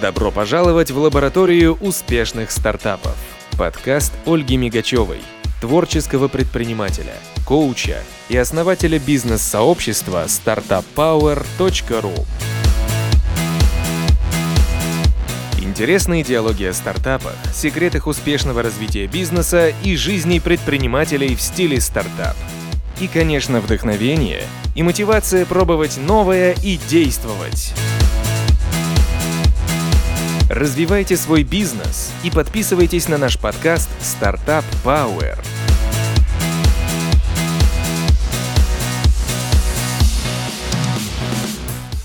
Добро пожаловать в лабораторию успешных стартапов. Подкаст Ольги Мигачевой, творческого предпринимателя, коуча и основателя бизнес-сообщества startuppower.ru. Интересные диалоги о стартапах, секретах успешного развития бизнеса и жизни предпринимателей в стиле стартап. И, конечно, вдохновение и мотивация пробовать новое и действовать. Развивайте свой бизнес и подписывайтесь на наш подкаст Startup Power.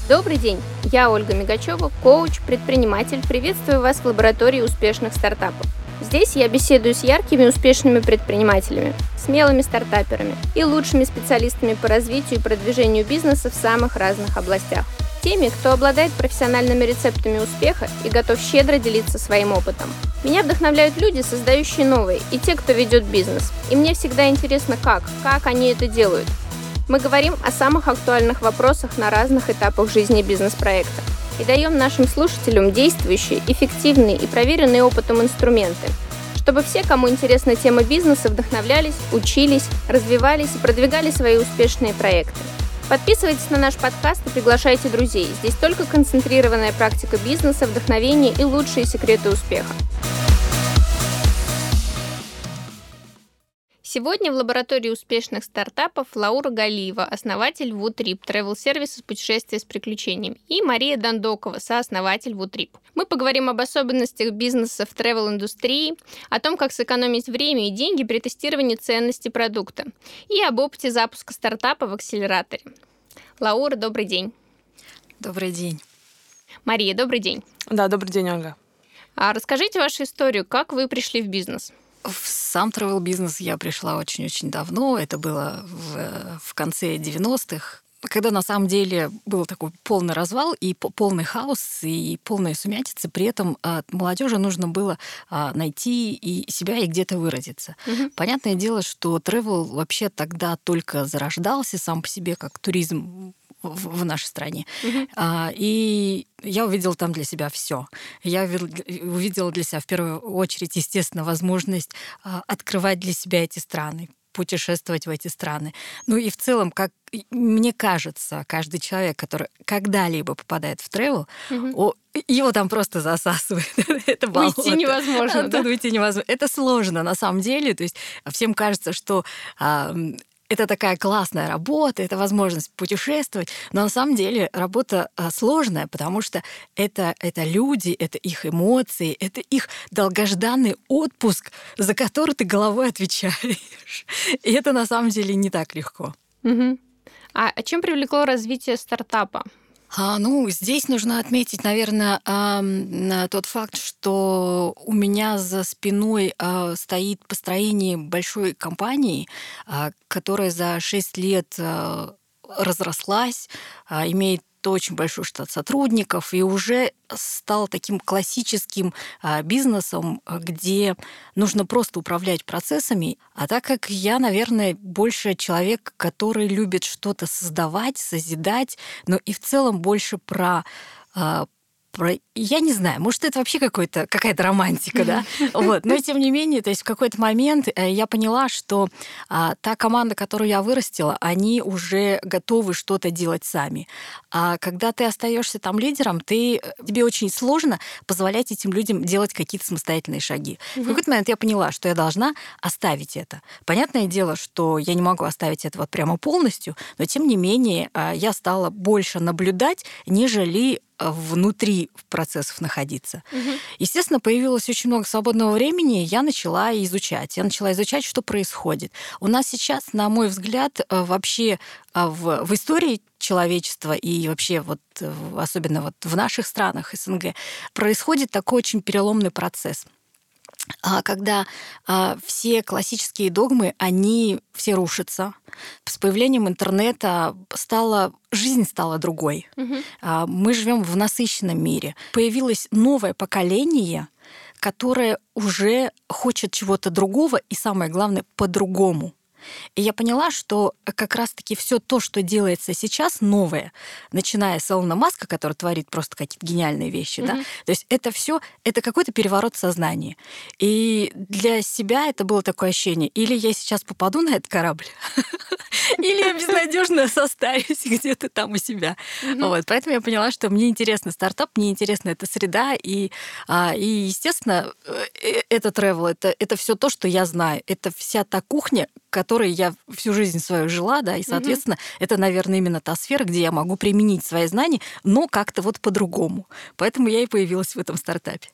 Добрый день, я Ольга Мигачева, коуч, предприниматель. Приветствую вас в лаборатории успешных стартапов. Здесь я беседую с яркими успешными предпринимателями, смелыми стартаперами и лучшими специалистами по развитию и продвижению бизнеса в самых разных областях – теми, кто обладает профессиональными рецептами успеха и готов щедро делиться своим опытом. Меня вдохновляют люди, создающие новые, и те, кто ведет бизнес. И мне всегда интересно, как, как они это делают. Мы говорим о самых актуальных вопросах на разных этапах жизни бизнес-проекта и даем нашим слушателям действующие, эффективные и проверенные опытом инструменты, чтобы все, кому интересна тема бизнеса, вдохновлялись, учились, развивались и продвигали свои успешные проекты. Подписывайтесь на наш подкаст и приглашайте друзей. Здесь только концентрированная практика бизнеса, вдохновение и лучшие секреты успеха. Сегодня в лаборатории успешных стартапов Лаура Галиева, основатель WooTrip, travel сервиса путешествия с приключениями, и Мария Дандокова, сооснователь WooTrip. Мы поговорим об особенностях бизнеса в travel-индустрии, о том, как сэкономить время и деньги при тестировании ценности продукта, и об опыте запуска стартапа в акселераторе. Лаура, добрый день. Добрый день. Мария, добрый день. Да, добрый день, Ольга. А расскажите вашу историю, как вы пришли в бизнес? В сам travel бизнес я пришла очень-очень давно. Это было в, в конце 90-х, когда на самом деле был такой полный развал и полный хаос и полная сумятица, при этом а, молодежи нужно было а, найти и себя и где-то выразиться. Угу. Понятное дело, что travel вообще тогда только зарождался сам по себе как туризм в, в нашей стране. Угу. А, и я увидела там для себя все. Я увидела для себя в первую очередь, естественно, возможность а, открывать для себя эти страны путешествовать в эти страны. Ну и в целом, как мне кажется, каждый человек, который когда-либо попадает в тревел, угу. его там просто засасывает. Это болото. Уйти невозможно. Да? Уйти невозможно. Это сложно на самом деле. То есть всем кажется, что а, это такая классная работа, это возможность путешествовать, но на самом деле работа а, сложная, потому что это, это люди, это их эмоции, это их долгожданный отпуск, за который ты головой отвечаешь. И это на самом деле не так легко. Угу. А чем привлекло развитие стартапа? А, ну, здесь нужно отметить, наверное, тот факт, что у меня за спиной а, стоит построение большой компании, а, которая за 6 лет разрослась, имеет очень большой штат сотрудников и уже стал таким классическим а, бизнесом, где нужно просто управлять процессами. А так как я, наверное, больше человек, который любит что-то создавать, созидать, но и в целом больше про а, про... Я не знаю, может, это вообще какой-то, какая-то романтика, да? Вот. Но, тем не менее, то есть в какой-то момент э, я поняла, что а, та команда, которую я вырастила, они уже готовы что-то делать сами. А когда ты остаешься там лидером, ты, э, тебе очень сложно позволять этим людям делать какие-то самостоятельные шаги. В какой-то момент я поняла, что я должна оставить это. Понятное дело, что я не могу оставить это вот прямо полностью, но, тем не менее, а, я стала больше наблюдать, нежели внутри процессов находиться. Угу. Естественно, появилось очень много свободного времени, я начала изучать. Я начала изучать, что происходит. У нас сейчас, на мой взгляд, э, вообще э, в, в истории человечества и вообще вот э, особенно вот в наших странах СНГ происходит такой очень переломный процесс – когда а, все классические догмы, они все рушатся. С появлением интернета стала жизнь стала другой. Угу. А, мы живем в насыщенном мире. Появилось новое поколение, которое уже хочет чего-то другого и самое главное по-другому. И я поняла, что как раз-таки все то, что делается сейчас, новое, начиная с Илона Маска, который творит просто какие-то гениальные вещи, mm-hmm. да, то есть это все, это какой-то переворот сознания. И для себя это было такое ощущение, или я сейчас попаду на этот корабль, или я безнадежно состарюсь где-то там у себя. Вот, поэтому я поняла, что мне интересно стартап, мне интересна эта среда, и, а, и естественно, э, э, это travel, это, это все то, что я знаю. Это вся та кухня, которой я всю жизнь свою жила, да, и, соответственно, угу. это, наверное, именно та сфера, где я могу применить свои знания, но как-то вот по-другому. Поэтому я и появилась в этом стартапе.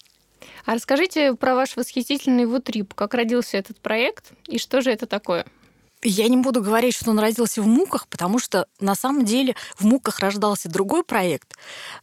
А расскажите про ваш восхитительный Вутрип. Как родился этот проект и что же это такое? Я не буду говорить, что он родился в муках, потому что на самом деле в муках рождался другой проект.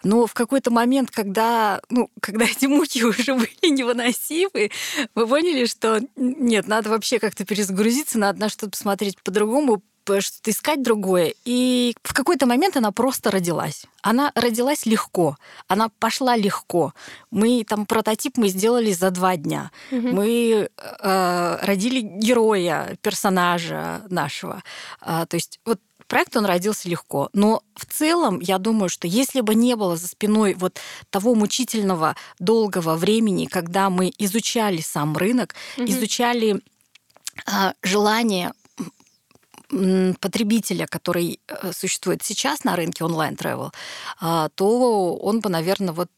Но в какой-то момент, когда, ну, когда эти муки уже были невыносимы, мы поняли, что нет, надо вообще как-то перезагрузиться, надо на что-то посмотреть по-другому, что-то искать другое. И в какой-то момент она просто родилась. Она родилась легко, она пошла легко. Мы там прототип мы сделали за два дня. Угу. Мы э, родили героя, персонажа нашего. А, то есть вот проект он родился легко. Но в целом, я думаю, что если бы не было за спиной вот того мучительного долгого времени, когда мы изучали сам рынок, угу. изучали а, желание потребителя, который э, существует сейчас на рынке онлайн-тревел, а, то он бы, наверное, вот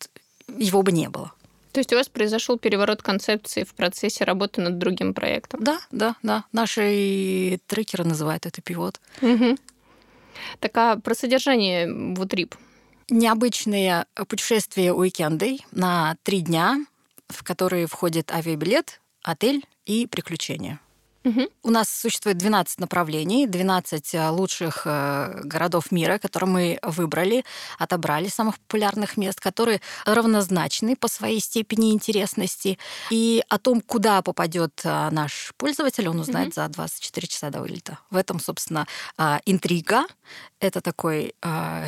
его бы не было. То есть у вас произошел переворот концепции в процессе работы над другим проектом? Да, да, да. Наши трекеры называют это пивот. Угу. Так а про содержание Вутрип? Необычные путешествия уикенды на три дня, в которые входит авиабилет, отель и приключения. Угу. У нас существует 12 направлений, 12 э, лучших э, городов мира, которые мы выбрали, отобрали самых популярных мест, которые равнозначны по своей степени интересности. И о том, куда попадет э, наш пользователь, он узнает угу. за 24 часа до вылета. В этом, собственно, интрига, это такой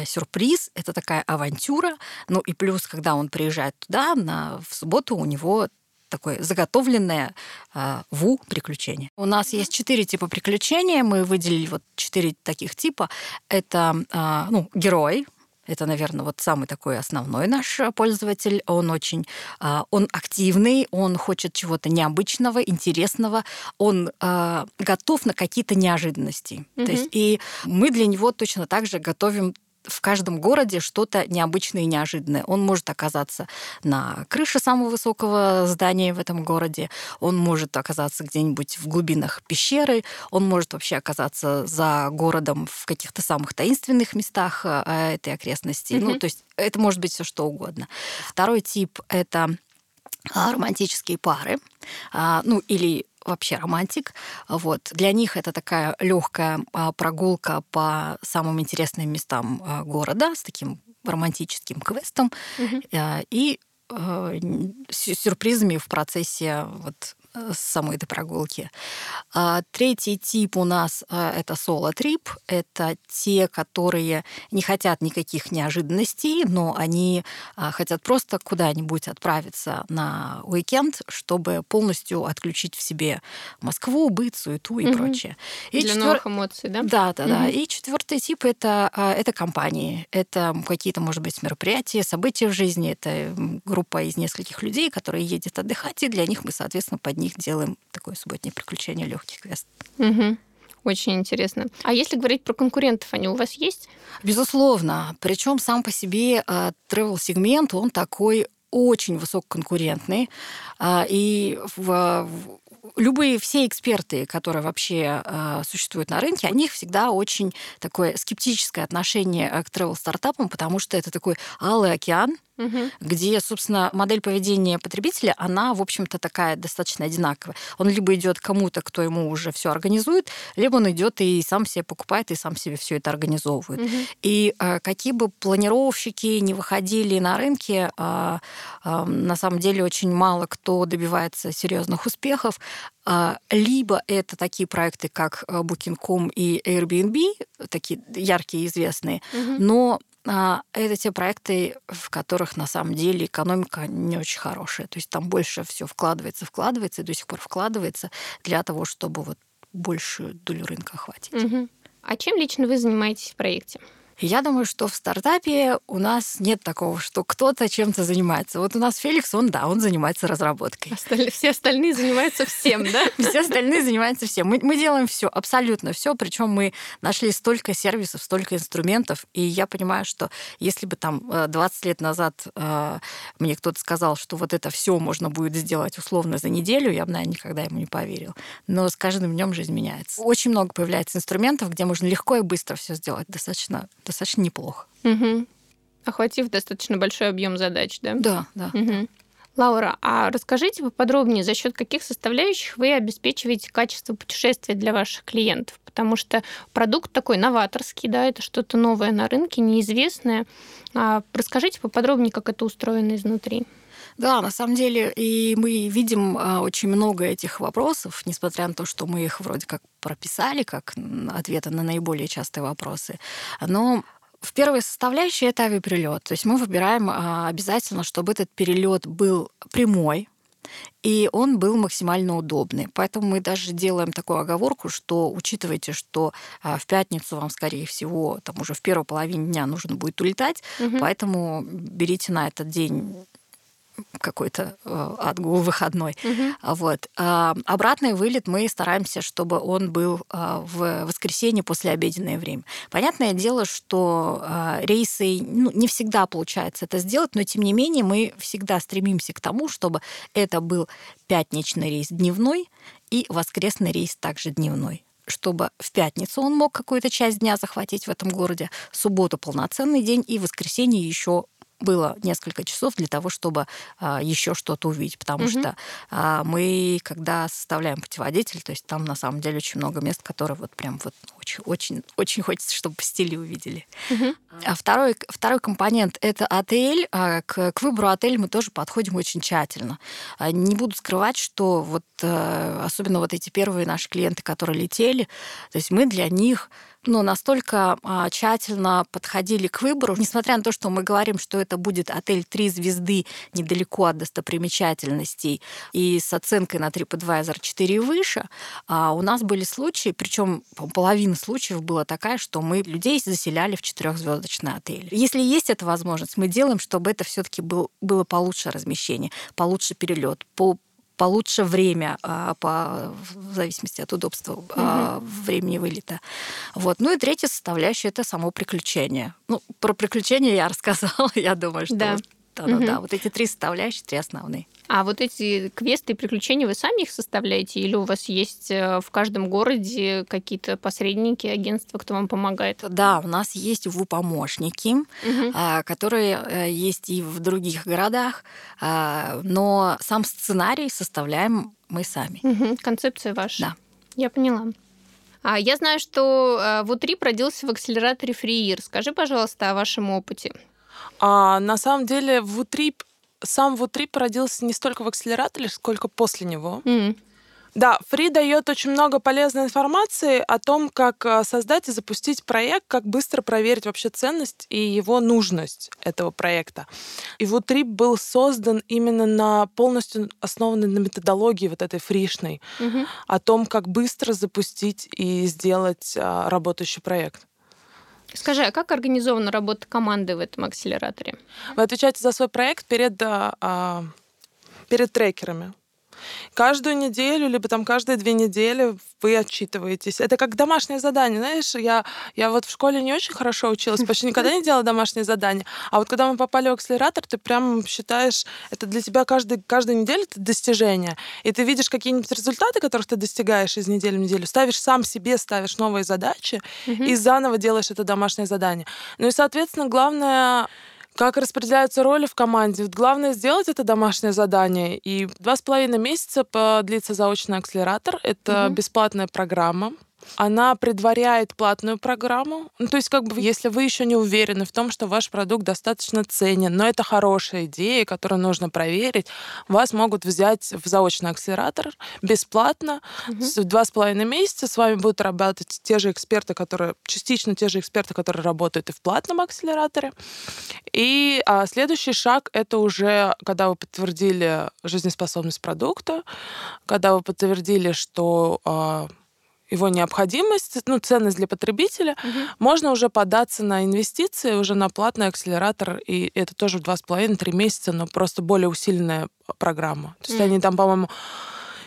сюрприз, это такая авантюра. Ну и плюс, когда он приезжает туда, на, в субботу у него такое заготовленное э, ВУ приключение. У нас есть четыре типа приключения. Мы выделили вот четыре таких типа. Это э, ну, герой, это, наверное, вот самый такой основной наш пользователь. Он очень, а, он активный, он хочет чего-то необычного, интересного, он готов на какие-то неожиданности. Mm-hmm. То есть и мы для него точно так же готовим в каждом городе что-то необычное и неожиданное. Он может оказаться на крыше самого высокого здания в этом городе, он может оказаться где-нибудь в глубинах пещеры, он может вообще оказаться за городом в каких-то самых таинственных местах э, этой окрестности. Mm-hmm. Ну, то есть это может быть все что угодно. Второй тип это а, романтические пары, а, ну или вообще романтик. Вот. Для них это такая легкая а, прогулка по самым интересным местам а, города с таким романтическим квестом угу. и сюрпризами в процессе вот Э, самой этой прогулки. А, третий тип у нас э, это соло-трип. Это те, которые не хотят никаких неожиданностей, но они а, хотят просто куда-нибудь отправиться на уикенд, чтобы полностью отключить в себе Москву, быт, суету и угу. прочее. И Для четвер... новых эмоций, да? Да, да, угу. да. И четвертый тип это, а, это компании. Это какие-то, может быть, мероприятия, события в жизни. Это группа из нескольких людей, которые едет отдыхать, и для них мы, соответственно, под них делаем такое субботнее приключение легких квест. Угу. Очень интересно. А если говорить про конкурентов, они у вас есть? Безусловно. Причем сам по себе э, travel-сегмент, он такой очень высококонкурентный. Э, и в, любые все эксперты, которые вообще э, существуют на рынке, у них всегда очень такое скептическое отношение к travel-стартапам, потому что это такой алый океан, угу. где, собственно, модель поведения потребителя, она, в общем-то, такая достаточно одинаковая. Он либо идет кому-то, кто ему уже все организует, либо он идет и сам себе покупает, и сам себе все это организовывает. Угу. И э, какие бы планировщики не выходили на рынке, э, э, на самом деле очень мало кто добивается серьезных успехов. Либо это такие проекты, как Booking.com и Airbnb, такие яркие, известные, угу. но а, это те проекты, в которых на самом деле экономика не очень хорошая. То есть там больше все вкладывается, вкладывается и до сих пор вкладывается для того, чтобы вот большую долю рынка охватить. Угу. А чем лично вы занимаетесь в проекте? Я думаю, что в стартапе у нас нет такого, что кто-то чем-то занимается. Вот у нас Феликс, он, да, он занимается разработкой. Осталь... Все остальные занимаются всем, да? Все остальные занимаются всем. Мы, мы делаем все, абсолютно все. Причем мы нашли столько сервисов, столько инструментов. И я понимаю, что если бы там 20 э, лет назад э, мне кто-то сказал, что вот это все можно будет сделать условно за неделю, я бы, наверное, никогда ему не поверил. Но с каждым днем жизнь меняется. Очень много появляется инструментов, где можно легко и быстро все сделать достаточно достаточно неплохо. Угу. Охватив достаточно большой объем задач, да? Да, да. Угу. Лаура, а расскажите поподробнее, за счет каких составляющих вы обеспечиваете качество путешествия для ваших клиентов? Потому что продукт такой новаторский, да, это что-то новое на рынке, неизвестное. А расскажите поподробнее, как это устроено изнутри. Да, на самом деле, и мы видим а, очень много этих вопросов, несмотря на то, что мы их вроде как прописали как ответы на наиболее частые вопросы. Но в первой составляющей это авиаперелет. То есть мы выбираем а, обязательно, чтобы этот перелет был прямой, и он был максимально удобный. Поэтому мы даже делаем такую оговорку, что учитывайте, что а, в пятницу вам, скорее всего, там уже в первой половине дня нужно будет улетать, угу. поэтому берите на этот день какой-то э, отгул выходной. Угу. Вот. А обратный вылет мы стараемся, чтобы он был а, в воскресенье после обеденное время. Понятное дело, что а, рейсы ну, не всегда получается это сделать, но тем не менее мы всегда стремимся к тому, чтобы это был пятничный рейс дневной и воскресный рейс также дневной чтобы в пятницу он мог какую-то часть дня захватить в этом городе, субботу полноценный день и воскресенье еще было несколько часов для того, чтобы а, еще что-то увидеть, потому угу. что а, мы, когда составляем путеводитель, то есть там на самом деле очень много мест, которые вот прям вот очень, очень, очень хочется, чтобы посетили увидели. Угу. А второй, второй компонент – это отель. А, к, к выбору отеля мы тоже подходим очень тщательно. А, не буду скрывать, что вот а, особенно вот эти первые наши клиенты, которые летели, то есть мы для них ну, настолько а, тщательно подходили к выбору, несмотря на то, что мы говорим, что это будет отель три звезды недалеко от достопримечательностей и с оценкой на TripAdvisor 4 и выше, а у нас были случаи, причем половина случаев была такая, что мы людей заселяли в четырехзвездочный отель. Если есть эта возможность, мы делаем, чтобы это все-таки был, было получше размещение, получше перелет, по получше время а, по, в зависимости от удобства угу. времени вылета. Вот. Ну и третья составляющая – это само приключение. Ну, про приключения я рассказала, я думаю, что да. Да, угу. да, вот эти три составляющие, три основные. А вот эти квесты и приключения вы сами их составляете, или у вас есть э, в каждом городе какие-то посредники, агентства, кто вам помогает? Да, у нас есть ВУ-помощники, угу. которые э, есть и в других городах, а, но сам сценарий составляем мы сами. Угу. Концепция ваша. Да. Я поняла. А я знаю, что э, ВУ-трип родился в акселераторе Фриир. Скажи, пожалуйста, о вашем опыте. А, на самом деле, Вутрип, сам Вутрип родился не столько в акселераторе, сколько после него. Mm. Да, Фри дает очень много полезной информации о том, как а, создать и запустить проект, как быстро проверить вообще ценность и его нужность этого проекта. И вот Трип был создан именно на полностью основанной на методологии вот этой фришной, угу. о том, как быстро запустить и сделать а, работающий проект. Скажи, а как организована работа команды в этом акселераторе? Вы отвечаете за свой проект перед, а, перед трекерами. Каждую неделю, либо там каждые две недели вы отчитываетесь. Это как домашнее задание, знаешь, я, я вот в школе не очень хорошо училась, почти никогда не делала домашние задания, а вот когда мы попали в акселератор, ты прям считаешь, это для тебя каждый, каждая неделя это достижение, и ты видишь какие-нибудь результаты, которых ты достигаешь из недели в неделю, ставишь сам себе, ставишь новые задачи и заново делаешь это домашнее задание. Ну и, соответственно, главное как распределяются роли в команде? Вот главное сделать это домашнее задание. И два с половиной месяца длится заочный акселератор. Это угу. бесплатная программа она предваряет платную программу. Ну, то есть, как бы, если вы еще не уверены в том, что ваш продукт достаточно ценен, но это хорошая идея, которую нужно проверить, вас могут взять в заочный акселератор бесплатно. Угу. Два с половиной месяца с вами будут работать те же эксперты, которые частично те же эксперты, которые работают и в платном акселераторе. И а, следующий шаг это уже, когда вы подтвердили жизнеспособность продукта, когда вы подтвердили, что а, его необходимость, ну, ценность для потребителя, угу. можно уже податься на инвестиции, уже на платный акселератор, и это тоже в два с половиной, три месяца, но просто более усиленная программа. То есть угу. они там, по-моему,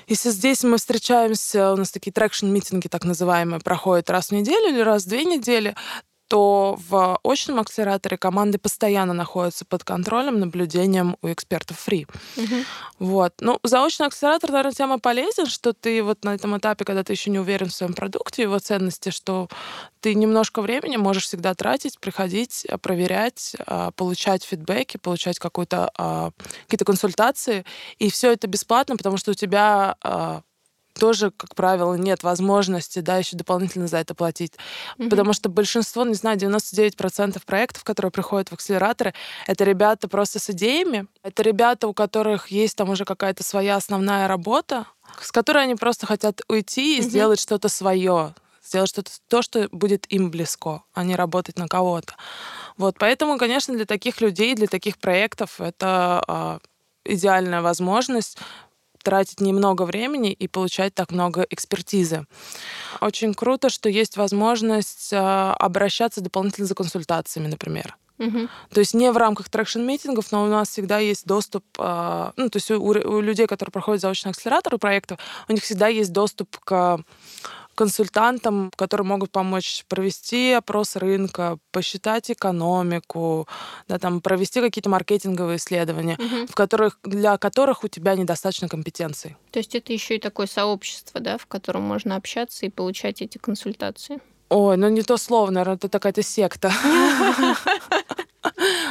если здесь мы встречаемся, у нас такие traction meeting и, так называемые, проходят раз в неделю или раз в две недели, то в очном акселераторе команды постоянно находятся под контролем, наблюдением у экспертов ФРИИ. Угу. Вот. Ну, заочный акселератор, наверное, тем и полезен, что ты вот на этом этапе, когда ты еще не уверен в своем продукте, его ценности, что ты немножко времени можешь всегда тратить, приходить, э, проверять, а, получать фидбэки, получать какую-то, а, какие-то консультации, и все это бесплатно, потому что у тебя а, тоже, как правило, нет возможности, да, еще дополнительно за это платить. Mm-hmm. Потому что большинство, не знаю, 99% проектов, которые приходят в акселераторы, это ребята просто с идеями. Это ребята, у которых есть там уже какая-то своя основная работа, с которой они просто хотят уйти и mm-hmm. сделать что-то свое, сделать что-то то, что будет им близко, а не работать на кого-то. Вот, поэтому, конечно, для таких людей, для таких проектов это э, идеальная возможность тратить немного времени и получать так много экспертизы. Очень круто, что есть возможность а, обращаться дополнительно за консультациями, например. Угу. То есть не в рамках traction meeting ов, но у нас всегда есть доступ, а, ну, то есть у, у людей, которые проходят заочный акселератор проектов, у них всегда есть доступ к консультантам, которые могут помочь провести опрос рынка, посчитать экономику, да, там, провести какие-то маркетинговые исследования, угу. в которых, для которых у тебя недостаточно компетенций. То есть это еще и такое сообщество, да, в котором можно общаться и получать эти консультации? Ой, ну не то слово, наверное, это такая-то секта.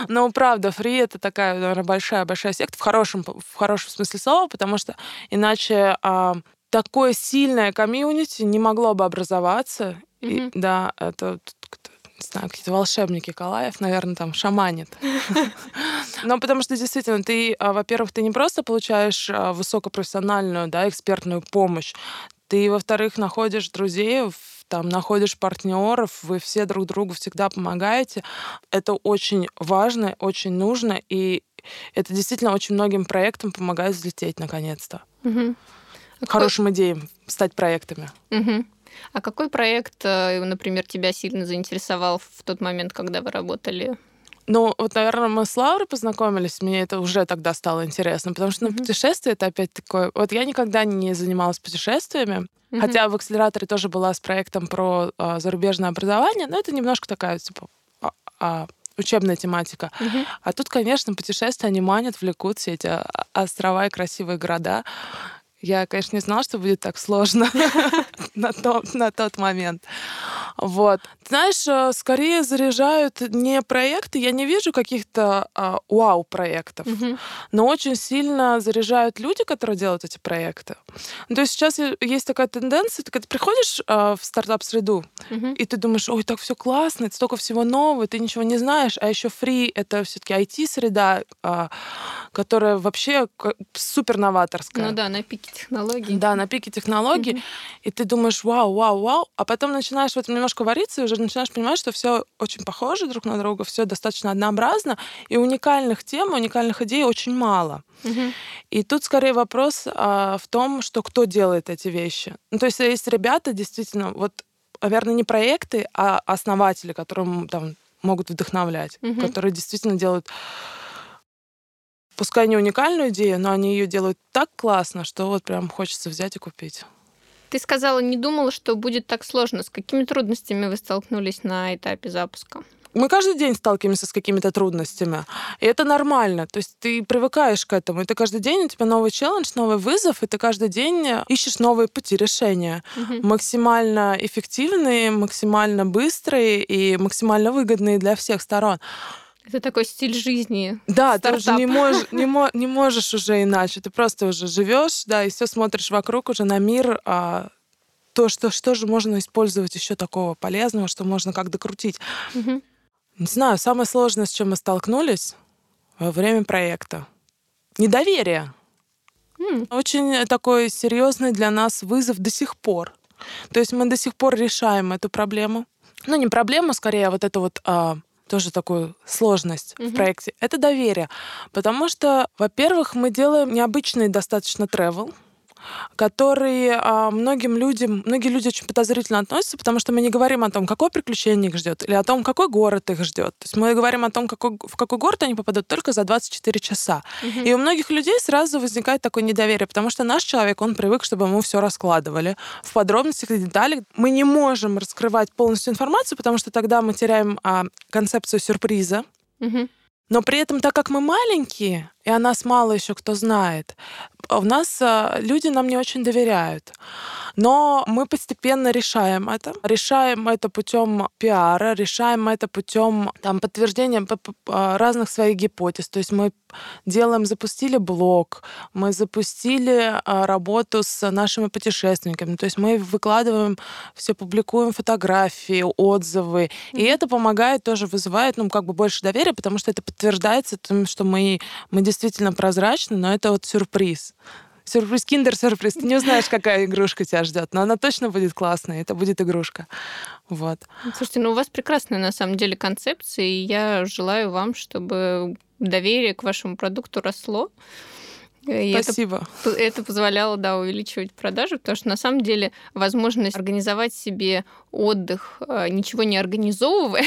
Но правда, фри это такая, наверное, большая-большая секта в хорошем, в хорошем смысле слова, потому что иначе а, такое сильное комьюнити не могло бы образоваться. Mm-hmm. И, да, это не знаю, какие-то волшебники Калаев, наверное, там шаманит. Но потому что действительно ты, а, во-первых, ты не просто получаешь а, высокопрофессиональную, да, экспертную помощь, ты, во-вторых, находишь друзей, там находишь партнеров, вы все друг другу всегда помогаете. Это очень важно, очень нужно, и это действительно очень многим проектам помогает взлететь наконец-то. Угу хорошим идеям стать проектами. Угу. А какой проект, э, например, тебя сильно заинтересовал в тот момент, когда вы работали? Ну, вот, наверное, мы с Лаурой познакомились, мне это уже тогда стало интересно, потому что ну, mm-hmm. путешествие это опять такое... Вот я никогда не занималась путешествиями, mm-hmm. хотя в акселераторе тоже была с проектом про а, зарубежное образование, но это немножко такая, типа, а, а, учебная тематика. Mm-hmm. А тут, конечно, путешествия, они манят, влекут все эти острова и красивые города. Я, конечно, не знала, что будет так сложно на, тот, на тот момент. Вот. Знаешь, э, скорее заряжают не проекты. Я не вижу каких-то а, вау-проектов, угу. но очень сильно заряжают люди, которые делают эти проекты. Ну, то есть сейчас есть такая тенденция, ты когда приходишь а, в стартап-среду, угу. и ты думаешь, ой, так все классно, это столько всего нового, ты ничего не знаешь, а еще фри — это все-таки IT-среда, а, которая вообще супер новаторская. Ну да, на пике технологий. Да, на пике технологий. Угу. И ты думаешь, вау, вау, вау, а потом начинаешь в этом немножко вариться и уже начинаешь понимать, что все очень похоже друг на друга, все достаточно однообразно, и уникальных тем, уникальных идей очень мало. Угу. И тут скорее вопрос а, в том, что кто делает эти вещи. Ну, то есть есть ребята, действительно, вот, наверное, не проекты, а основатели, которые там могут вдохновлять, угу. которые действительно делают пускай не уникальную идею, но они ее делают так классно, что вот прям хочется взять и купить. Ты сказала, не думала, что будет так сложно. С какими трудностями вы столкнулись на этапе запуска? мы каждый день сталкиваемся с какими-то трудностями. И это нормально. То есть ты привыкаешь к этому. И ты каждый день у тебя новый челлендж, новый вызов, и ты каждый день ищешь новые пути решения. Угу. Максимально эффективные, максимально быстрые и максимально выгодные для всех сторон. Это такой стиль жизни. Да, стартап. ты уже не, мож, не, мо, не можешь уже иначе. Ты просто уже живешь, да, и все смотришь вокруг уже на мир, а, то, что, что же можно использовать еще такого полезного, что можно как докрутить. Угу. Не знаю, самое сложное, с чем мы столкнулись во время проекта. Недоверие. Mm. Очень такой серьезный для нас вызов до сих пор. То есть мы до сих пор решаем эту проблему. Ну, не проблему, скорее, а вот эту вот а, тоже такую сложность угу. в проекте, это доверие. Потому что, во-первых, мы делаем необычный достаточно travel. Который а, многим людям, многие люди очень подозрительно относятся, потому что мы не говорим о том, какое приключение их ждет, или о том, какой город их ждет. То есть мы говорим о том, какой, в какой город они попадут только за 24 часа. Угу. И у многих людей сразу возникает такое недоверие, потому что наш человек, он привык, чтобы ему все раскладывали в подробностях и деталях. Мы не можем раскрывать полностью информацию, потому что тогда мы теряем а, концепцию сюрприза. Угу. Но при этом, так как мы маленькие, и о нас мало еще кто знает, у нас а, люди нам не очень доверяют. Но мы постепенно решаем это. Решаем это путем пиара, решаем это путем там, подтверждения а, разных своих гипотез. То есть мы делаем, запустили блог, мы запустили а, работу с нашими путешественниками. То есть мы выкладываем, все публикуем фотографии, отзывы. Mm-hmm. И это помогает, тоже вызывает, ну, как бы больше доверия, потому что это подтверждается тем, что мы, мы действительно прозрачны, но это вот сюрприз. Сюрприз, киндер-сюрприз. Ты не узнаешь, какая игрушка тебя ждет, но она точно будет классная, это будет игрушка. Вот. Слушайте, ну у вас прекрасная на самом деле концепция, и я желаю вам, чтобы доверие к вашему продукту росло. И Спасибо. Это, это позволяло, да, увеличивать продажи, потому что на самом деле возможность организовать себе отдых, а, ничего не организовывая,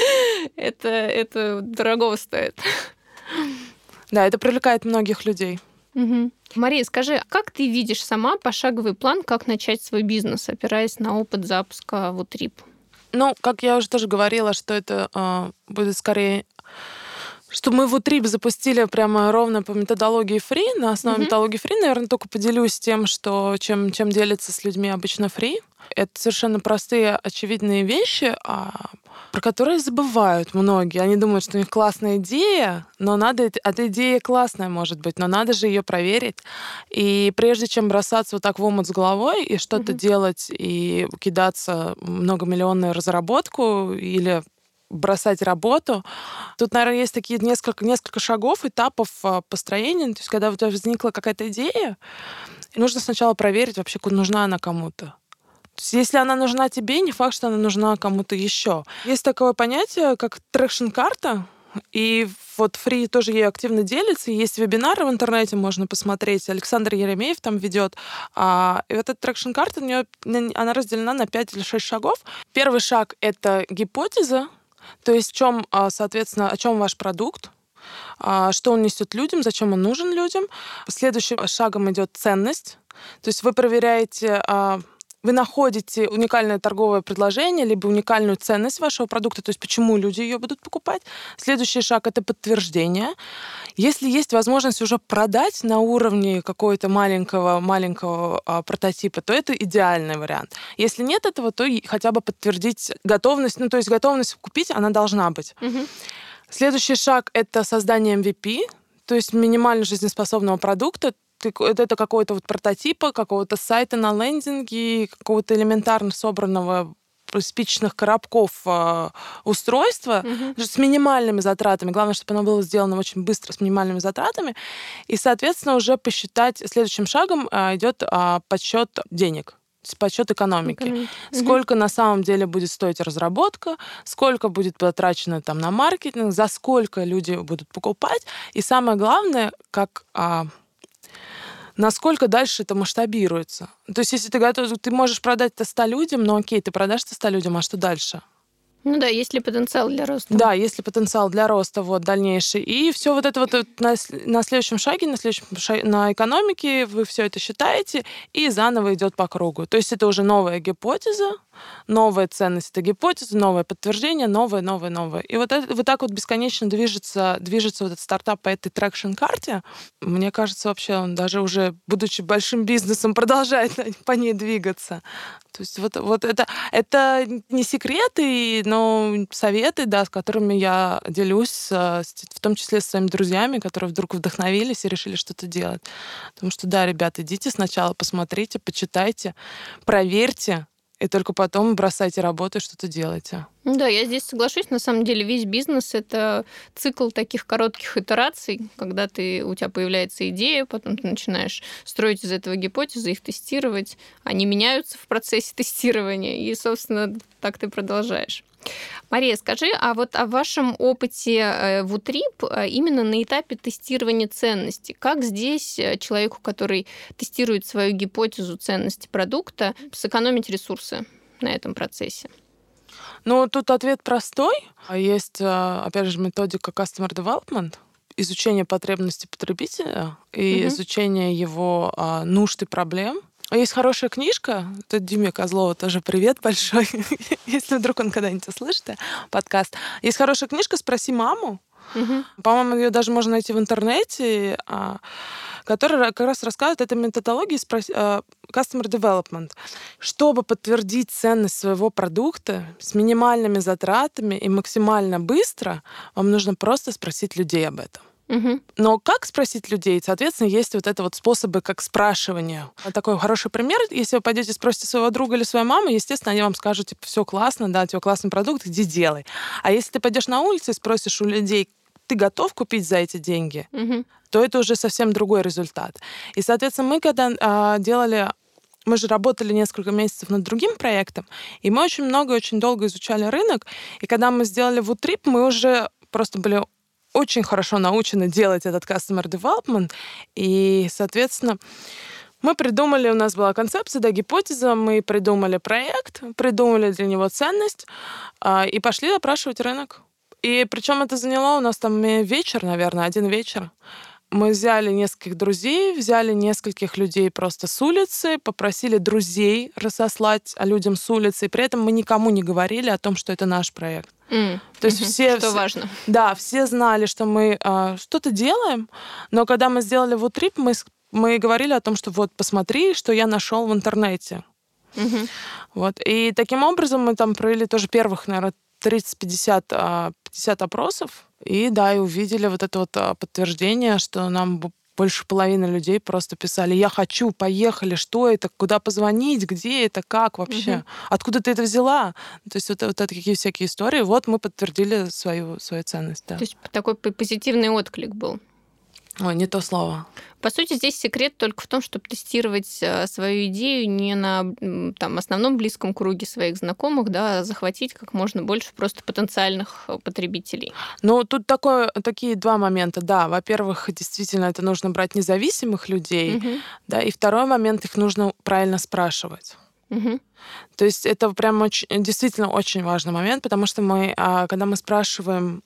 это, это дорого стоит. Да, это привлекает многих людей. Угу. Мария, скажи, как ты видишь сама пошаговый план, как начать свой бизнес, опираясь на опыт запуска вот РИП? Ну, как я уже тоже говорила, что это э, будет скорее что мы в Утриб запустили прямо ровно по методологии фри. На основе mm-hmm. методологии фри, наверное, только поделюсь тем, что чем, чем делится с людьми обычно фри. Это совершенно простые, очевидные вещи, а, про которые забывают многие. Они думают, что у них классная идея, но надо... Эта идея классная, может быть, но надо же ее проверить. И прежде чем бросаться вот так в омут с головой и что-то mm-hmm. делать и кидаться в многомиллионную разработку или бросать работу. Тут, наверное, есть такие несколько, несколько шагов, этапов а, построения. То есть, когда у тебя возникла какая-то идея, нужно сначала проверить вообще, нужна она кому-то. Если она нужна тебе, не факт, что она нужна кому-то еще. Есть такое понятие, как traction-карта, и вот ФРИИ тоже ей активно делится. Есть вебинары в интернете, можно посмотреть. Александр Еремеев там ведет. А, и вот эта traction-карта, она разделена на 5 или 6 шагов. Первый шаг — это гипотеза, то есть в чем, а, соответственно, о чем ваш продукт, а, что он несет людям, зачем он нужен людям. Следующим шагом идет ценность. То есть вы проверяете а, вы находите уникальное торговое предложение, либо уникальную ценность вашего продукта, то есть почему люди ее будут покупать. Следующий шаг — это подтверждение. Если есть возможность уже продать на уровне какого-то маленького, маленького а, прототипа, то это идеальный вариант. Если нет этого, то хотя бы подтвердить готовность, ну то есть готовность купить, она должна быть. Угу. Следующий шаг — это создание MVP, то есть минимально жизнеспособного продукта, это какой-то вот прототипа, какого-то сайта на лендинге, какого-то элементарно собранного спичечных коробков э, устройства угу. с минимальными затратами. Главное, чтобы оно было сделано очень быстро, с минимальными затратами. И, соответственно, уже посчитать, следующим шагом э, идет э, подсчет денег подсчет экономики. Экономики. Сколько угу. на самом деле будет стоить разработка, сколько будет потрачено там на маркетинг, за сколько люди будут покупать. И самое главное, как а, насколько дальше это масштабируется. То есть, если ты готов, ты можешь продать это 100 людям, но окей, ты продашь это 100 людям, а что дальше? Ну да, есть ли потенциал для роста? Да, есть ли потенциал для роста вот дальнейший. И все вот это вот на, на следующем шаге, на следующем шаге, на экономике вы все это считаете и заново идет по кругу. То есть это уже новая гипотеза, новая ценность это гипотеза, новое подтверждение, новое, новое, новое. И вот, это, вот так вот бесконечно движется, движется вот этот стартап по этой traction-карте. Мне кажется, вообще он даже уже, будучи большим бизнесом, продолжает по ней двигаться. То есть вот, вот это, это не секреты, но советы, да, с которыми я делюсь, в том числе с своими друзьями, которые вдруг вдохновились и решили что-то делать. Потому что, да, ребята, идите сначала, посмотрите, почитайте, проверьте, и только потом бросайте работу и что-то делайте. Да, я здесь соглашусь. На самом деле весь бизнес — это цикл таких коротких итераций, когда ты, у тебя появляется идея, потом ты начинаешь строить из этого гипотезы, их тестировать. Они меняются в процессе тестирования, и, собственно, так ты продолжаешь. Мария, скажи, а вот о вашем опыте э, в Утрип э, именно на этапе тестирования ценности. Как здесь э, человеку, который тестирует свою гипотезу ценности продукта, сэкономить ресурсы на этом процессе? Ну, тут ответ простой. Есть, опять же, методика Customer Development, изучение потребностей потребителя и mm изучение его а, нужд и проблем – а есть хорошая книжка, это Диме Козлова тоже привет большой, если вдруг он когда-нибудь услышит э, подкаст. Есть хорошая книжка «Спроси маму». Угу. По-моему, ее даже можно найти в интернете, а, которая как раз рассказывает этой методологии э, Customer Development. Чтобы подтвердить ценность своего продукта с минимальными затратами и максимально быстро, вам нужно просто спросить людей об этом. Но как спросить людей? Соответственно, есть вот это вот способы как спрашивания. Такой хороший пример. Если вы пойдете спросите своего друга или своей мамы, естественно, они вам скажут, типа, все классно, да, у тебя классный продукт, иди делай. А если ты пойдешь на улицу и спросишь у людей, ты готов купить за эти деньги, угу. то это уже совсем другой результат. И, соответственно, мы когда а, делали мы же работали несколько месяцев над другим проектом, и мы очень много, очень долго изучали рынок. И когда мы сделали Вутрип, мы уже просто были очень хорошо научены делать этот customer development, и, соответственно, мы придумали, у нас была концепция, да, гипотеза, мы придумали проект, придумали для него ценность а, и пошли опрашивать рынок. И причем это заняло у нас там вечер, наверное, один вечер. Мы взяли нескольких друзей, взяли нескольких людей просто с улицы, попросили друзей рассослать людям с улицы, и при этом мы никому не говорили о том, что это наш проект. Mm. То есть mm-hmm. все... Что все, важно. Да, все знали, что мы э, что-то делаем, но когда мы сделали вот трип, мы, мы говорили о том, что вот посмотри, что я нашел в интернете. Mm-hmm. Вот. И таким образом мы там провели тоже первых, наверное, 30-50 50 опросов. И да, и увидели вот это вот а, подтверждение, что нам больше половины людей просто писали, я хочу, поехали, что это, куда позвонить, где это, как вообще, угу. откуда ты это взяла? То есть вот, вот такие всякие истории. Вот мы подтвердили свою, свою ценность. Да. То есть такой позитивный отклик был. Ой, не то слово. По сути, здесь секрет только в том, чтобы тестировать э, свою идею не на там, основном близком круге своих знакомых, да, а захватить как можно больше просто потенциальных э, потребителей. Ну, тут такое, такие два момента. Да, во-первых, действительно, это нужно брать независимых людей, угу. да, и второй момент, их нужно правильно спрашивать. Угу. То есть это прям очень, действительно очень важный момент, потому что мы, а, когда мы спрашиваем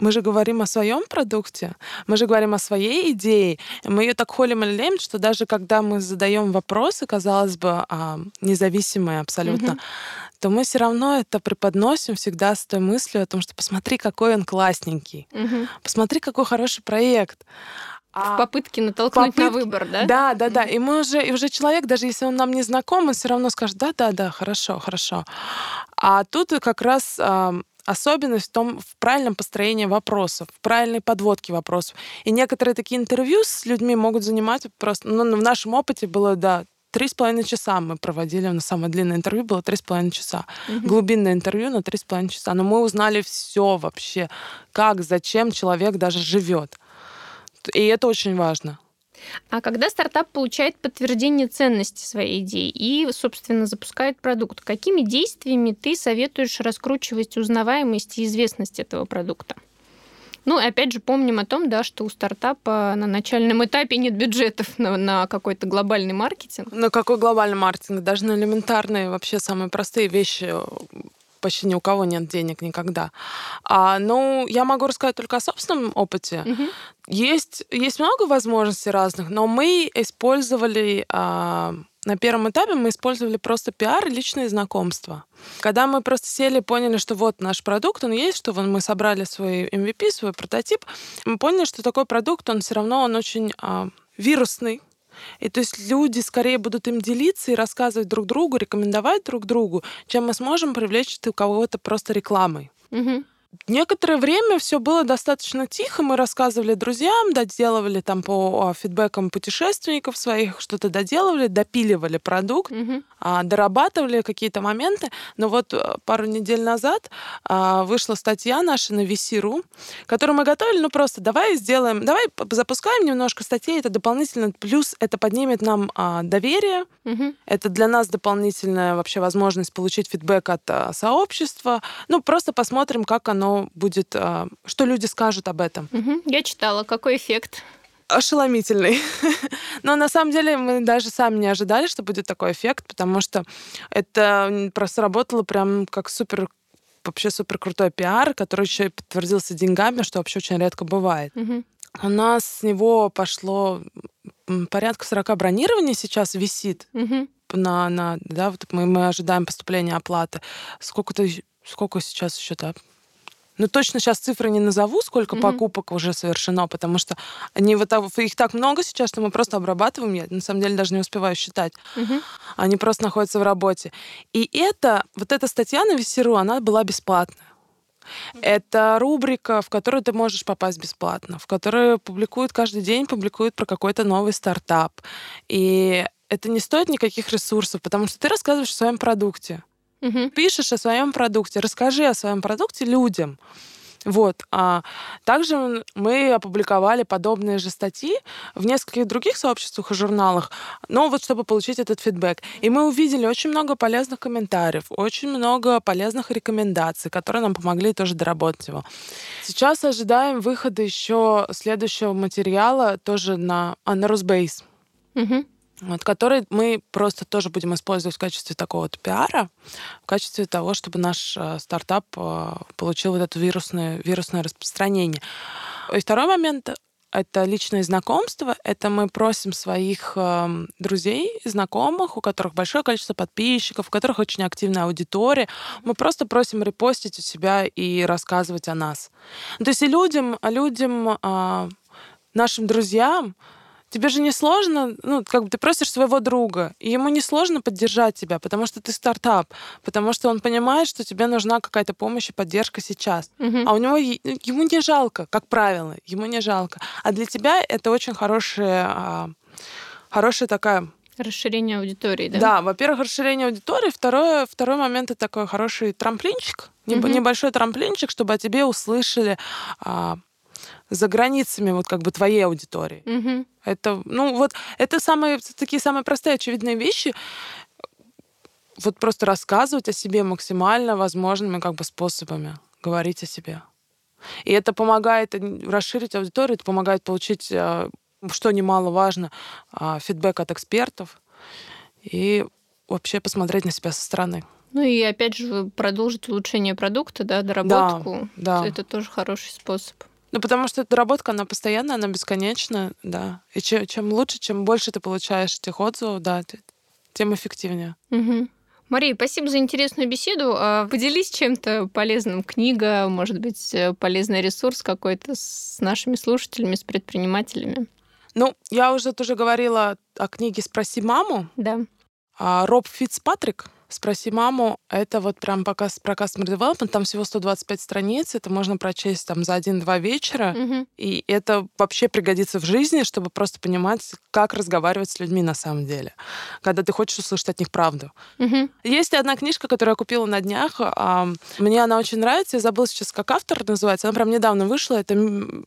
мы же говорим о своем продукте, мы же говорим о своей идее, мы ее так холим и лелеем, что даже когда мы задаем вопросы, казалось бы, а, независимые абсолютно, mm-hmm. то мы все равно это преподносим всегда с той мыслью о том, что посмотри, какой он классненький, mm-hmm. посмотри, какой хороший проект. А в попытке натолкнуть попытки... на выбор, да? Да, да, да. И мы уже, и уже человек, даже если он нам не знаком, он все равно скажет, да, да, да, хорошо, хорошо. А тут как раз особенность в том, в правильном построении вопросов, в правильной подводке вопросов. И некоторые такие интервью с людьми могут занимать просто... Ну, в нашем опыте было, да, три с половиной часа мы проводили, на самое длинное интервью было три с половиной часа. Угу. Глубинное интервью на три с половиной часа. Но мы узнали все вообще, как, зачем человек даже живет. И это очень важно. А когда стартап получает подтверждение ценности своей идеи и, собственно, запускает продукт, какими действиями ты советуешь раскручивать узнаваемость и известность этого продукта? Ну, и опять же, помним о том, да, что у стартапа на начальном этапе нет бюджетов на, на какой-то глобальный маркетинг. На какой глобальный маркетинг? Даже на элементарные, вообще самые простые вещи почти ни у кого нет денег никогда. А, ну, я могу рассказать только о собственном опыте. Угу. Есть, есть много возможностей разных, но мы использовали... А, на первом этапе мы использовали просто пиар и личные знакомства. Когда мы просто сели и поняли, что вот наш продукт, он есть, что мы собрали свой MVP, свой прототип, мы поняли, что такой продукт, он все равно он очень а, вирусный, и то есть люди скорее будут им делиться и рассказывать друг другу, рекомендовать друг другу, чем мы сможем привлечь у кого-то просто рекламой. Угу. Некоторое время все было достаточно тихо. Мы рассказывали друзьям, доделывали там по фидбэкам путешественников своих, что-то доделывали, допиливали продукт, а, дорабатывали какие-то моменты. Но вот э, пару недель назад а, вышла статья наша на VC.ru, которую мы готовили, ну просто давай сделаем, давай запускаем немножко статей, это дополнительно, плюс это поднимет нам а, доверие, Мгм. это для нас дополнительная вообще возможность получить фидбэк от а, сообщества. Ну, просто посмотрим, как оно будет, а, что люди скажут об этом. Я читала, какой эффект. Ошеломительный. Но на самом деле мы даже сами не ожидали, что будет такой эффект, потому что это просто сработало прям как супер вообще супер крутой пиар, который еще и подтвердился деньгами, что вообще очень редко бывает. У нас с него пошло порядка 40 бронирований сейчас висит на, на да, вот мы, мы ожидаем поступления оплаты. Сколько-то, сколько сейчас еще, да? Ну, точно сейчас цифры не назову, сколько Мгм. покупок уже совершено, потому что они вот так- их так много сейчас, что мы просто обрабатываем. Я на самом деле даже не успеваю считать. Мгм. Они просто находятся в работе. И это, вот эта статья на Весеру, она была бесплатная. Это рубрика, в которую ты можешь попасть бесплатно, в которую публикуют каждый день, публикуют про какой-то новый стартап. И это не стоит никаких ресурсов, потому что ты рассказываешь о своем продукте. Мгм. Пишешь о своем продукте, расскажи о своем продукте людям. Вот. А также мы опубликовали подобные же статьи в нескольких других сообществах и журналах, но вот чтобы получить этот фидбэк. И мы увидели очень много полезных комментариев, очень много полезных рекомендаций, которые нам помогли тоже доработать его. Сейчас ожидаем выхода еще следующего материала тоже на, а, на Росбейс Мгм. Вот, который мы просто тоже будем использовать в качестве такого вот пиара, в качестве того, чтобы наш э, стартап э, получил вот это вирусное, вирусное распространение. И второй момент — это личные знакомства. Это мы просим своих э, друзей, знакомых, у которых большое количество подписчиков, у которых очень активная аудитория. Мы просто просим репостить у себя и рассказывать о нас. То есть и людям, людям э, нашим друзьям Тебе же не сложно, ну, как бы ты просишь своего друга, и ему не сложно поддержать тебя, потому что ты стартап, потому что он понимает, что тебе нужна какая-то помощь и поддержка сейчас. Мгм. А у него е- ему не жалко, как правило, ему не жалко. А для тебя это очень хорошая, хорошая такая Расширение аудитории, да? да, во-первых, расширение аудитории. Второе, второй момент это такой хороший трамплинчик, Мгм. небольшой трамплинчик, чтобы о тебе услышали а, за границами вот как бы твоей аудитории. Мгм. Это, ну вот, это самые такие самые простые очевидные вещи. Вот просто рассказывать о себе максимально возможными как бы способами, говорить о себе. И это помогает э, расширить аудиторию, это помогает получить, э, что немаловажно, а, фидбэк от экспертов и вообще посмотреть на себя со стороны. Ну и опять же продолжить улучшение продукта, да, доработку. да. Это тоже хороший способ. Ну, потому что доработка, она постоянная, она бесконечная, да. И чем, чем лучше, чем больше ты получаешь этих отзывов, да, тем эффективнее. Мгм. Мария, спасибо за интересную беседу. А, Поделись чем-то полезным. Книга, может быть, э, полезный ресурс какой-то с нашими слушателями, с предпринимателями. Ну, я уже тоже говорила о книге «Спроси маму». Да. А Роб Фицпатрик «Спроси маму» — это вот прям показ про Customer Development. Там всего 125 страниц. Это можно прочесть там за один-два вечера. Мгм. И это вообще пригодится в жизни, чтобы просто понимать, как разговаривать с людьми на самом деле, когда ты хочешь услышать от них правду. Мгм. Есть одна книжка, которую я купила на днях. а, Мне она очень нравится. Я забыла сейчас, как автор называется. Она прям недавно вышла. Это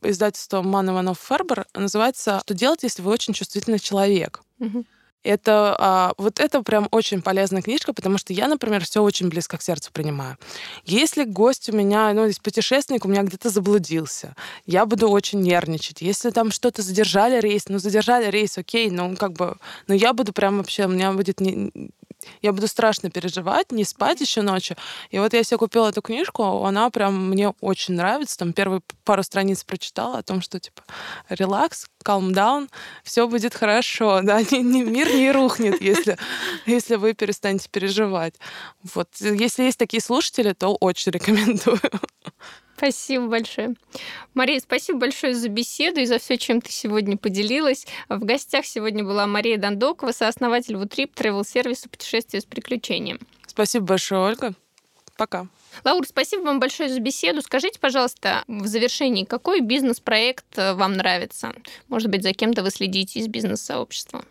издательство Ман Иванов Фербер. Называется «Что делать, если вы очень чувствительный человек?» Мгм. Это а, вот это прям очень полезная книжка, потому что я, например, все очень близко к сердцу принимаю. Если гость у меня, ну, есть путешественник, у меня где-то заблудился, я буду очень нервничать. Если там что-то задержали рейс, ну, задержали рейс, окей, ну, как бы, ну, я буду прям вообще, у меня будет не, я буду страшно переживать, не спать еще ночью. И вот я себе купила эту книжку, она прям мне очень нравится. Там первые пару страниц прочитала о том, что типа релакс, calm down, все будет хорошо, да, ни- ни- мир не рухнет, если, если вы перестанете переживать. Вот, если есть такие слушатели, то очень рекомендую. Спасибо большое. Мария, спасибо большое за беседу и за все, чем ты сегодня поделилась. В гостях сегодня была Мария Дондокова, сооснователь Вутрип, travel сервиса путешествия с приключением. Спасибо большое, Ольга. Пока. Лаур, спасибо вам большое за беседу. Скажите, пожалуйста, в завершении, какой бизнес-проект э, вам нравится? Может быть, за кем-то вы следите из бизнес-сообщества?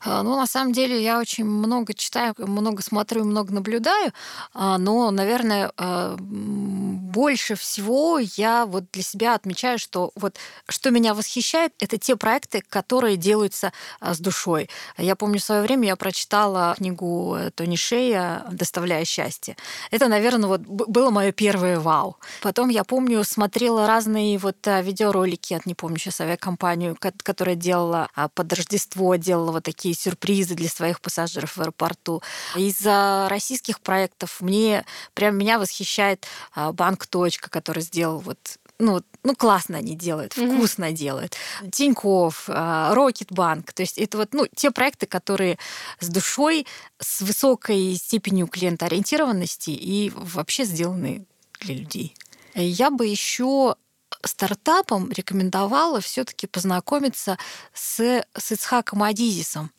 А, ну, на самом деле, я очень много читаю, много смотрю, много наблюдаю, а, но, наверное, а, больше всего я вот для себя отмечаю, что вот что меня восхищает, это те проекты, которые делаются с душой. Я помню, в свое время я прочитала книгу Тони Шея «Доставляя счастье». Это, наверное, вот было мое первое вау. Потом я помню, смотрела разные вот видеоролики от, не помню сейчас, авиакомпанию, которая делала под Рождество, делала вот такие сюрпризы для своих пассажиров в аэропорту. Из российских проектов мне прям меня восхищает а, банк Точка, который сделал вот ну, ну классно они делают, вкусно mm-hmm. делают. Тиньков, а, Рокетбанк, то есть это вот ну, те проекты, которые с душой, с высокой степенью клиентоориентированности и вообще сделаны для людей. Я бы еще стартапам рекомендовала все-таки познакомиться с, с Ицхаком Адизисом.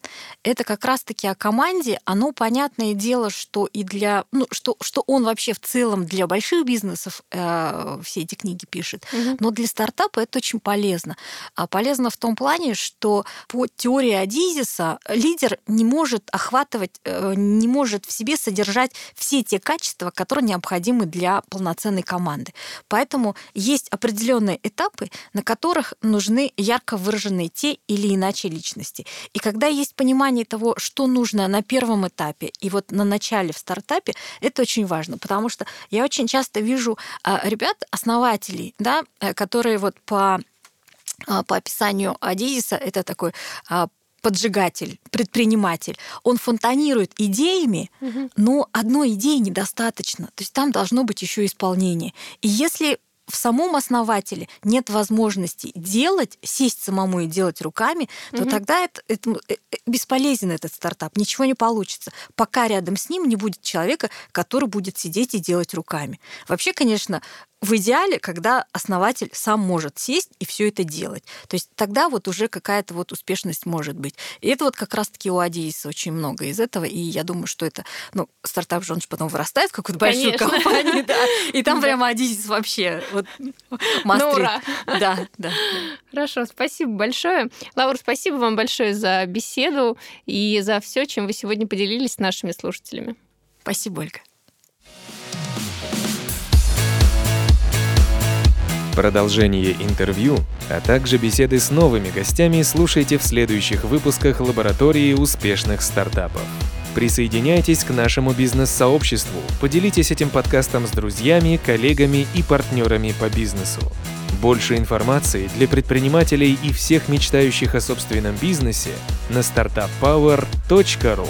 Это как раз-таки о команде. Оно, понятное дело, что и для... Ну, что, что он вообще в целом для больших бизнесов э, все эти книги пишет. Угу. Но для стартапа это очень полезно. А полезно в том плане, что по теории Адизиса лидер не может охватывать, э, не может в себе содержать все те качества, которые необходимы для полноценной команды. Поэтому есть определенные определенные этапы, на которых нужны ярко выраженные те или иначе личности. И когда есть понимание того, что нужно на первом этапе и вот на начале в стартапе, это очень важно, потому что я очень часто вижу а, ребят, основателей, да, э, которые вот по а, по описанию Адизиса это такой а, поджигатель, предприниматель, он фонтанирует идеями, угу. но одной идеи недостаточно. То есть там должно быть еще исполнение. И если в самом основателе нет возможности делать, сесть самому и делать руками, то угу. тогда это, это э, э, бесполезен этот стартап, ничего не получится, пока рядом с ним не будет человека, который будет сидеть и делать руками. Вообще, конечно, в идеале, когда основатель сам может сесть и все это делать. То есть тогда вот уже какая-то вот успешность может быть. И это вот как раз-таки у Адииса очень много из этого. И я думаю, что это, ну, стартап же он же потом вырастает в какую-то большую Конечно. компанию, да. И там прямо Адиис вообще вот мастрит. Ну, да, да. Хорошо, спасибо большое. Лаура, спасибо вам большое за беседу и за все, чем вы сегодня поделились с нашими слушателями. Спасибо, Ольга. Продолжение интервью, а также беседы с новыми гостями слушайте в следующих выпусках лаборатории успешных стартапов. Присоединяйтесь к нашему бизнес-сообществу, поделитесь этим подкастом с друзьями, коллегами и партнерами по бизнесу. Больше информации для предпринимателей и всех мечтающих о собственном бизнесе на startuppower.ru.